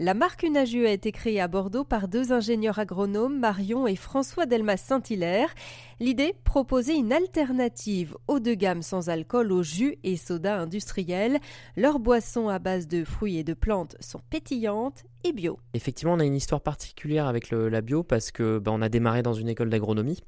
La marque Unaju a été créée à Bordeaux par deux ingénieurs agronomes, Marion et François Delmas Saint-Hilaire. L'idée, proposer une alternative haut de gamme sans alcool aux jus et sodas industriels. Leurs boissons à base de fruits et de plantes sont pétillantes et bio. Effectivement, on a une histoire particulière avec la bio parce que bah, on a démarré dans une école d'agronomie.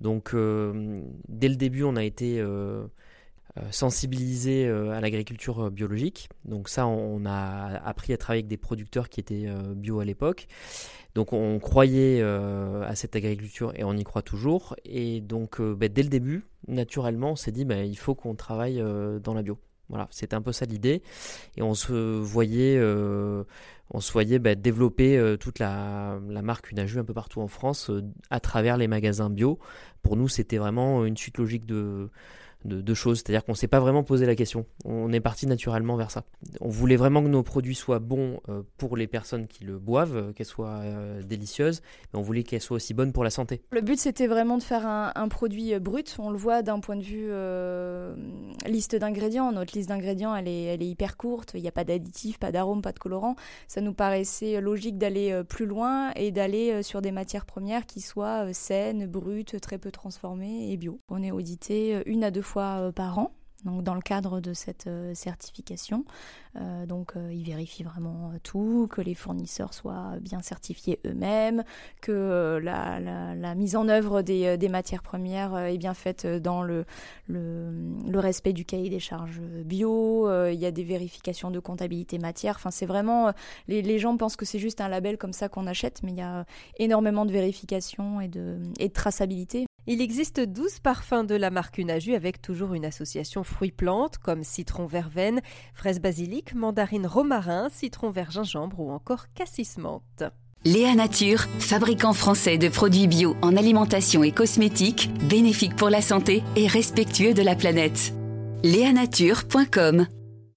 Donc euh, dès le début, on a été euh, euh, sensibilisé à l'agriculture biologique. Donc ça, on a appris à travailler avec des producteurs qui étaient bio à l'époque. Donc on croyait à cette agriculture et on y croit toujours. Et donc bah, dès le début, naturellement, on s'est dit bah, il faut qu'on travaille dans la bio. Voilà, c'était un peu ça l'idée. Et on se voyait, euh, on se voyait bah, développer euh, toute la, la marque Unaju un peu partout en France euh, à travers les magasins bio. Pour nous, c'était vraiment une suite logique de, de, choses. C'est-à-dire qu'on ne s'est pas vraiment posé la question. On est parti naturellement vers ça. On voulait vraiment que nos produits soient bons euh, pour les personnes qui le boivent, euh, qu'elles soient euh, délicieuses, mais on voulait qu'elles soient aussi bonnes pour la santé. Le but, c'était vraiment de faire un, produit brut. On le voit d'un point de vue liste d'ingrédients. Notre liste d'ingrédients, elle est, elle est hyper courte. Il n'y a pas d'additifs, pas d'arômes, pas de colorants. Ça nous paraissait logique d'aller plus loin et d'aller sur des matières premières qui soient saines, brutes, très peu transformées et bio. On est audité une à deux fois fois euh, par an donc dans le cadre de cette euh, certification. Euh, donc ils vérifient vraiment tout, que les fournisseurs soient bien certifiés eux-mêmes, que la, mise en œuvre des, matières premières est bien faite dans le, respect du cahier des charges bio. il y a des vérifications de comptabilité matière. Enfin, c'est vraiment les, gens pensent que c'est juste un label comme ça qu'on achète, mais il y a énormément de vérifications et de traçabilité. Il existe 12 parfums de la marque Unaju avec toujours une association fruits-plantes comme citron verveine, fraise basilic, mandarine romarin, citron vert gingembre ou encore cassis menthe. Léa Nature, fabricant français de produits bio en alimentation et cosmétiques, bénéfique pour la santé et respectueux de la planète. Léanature.com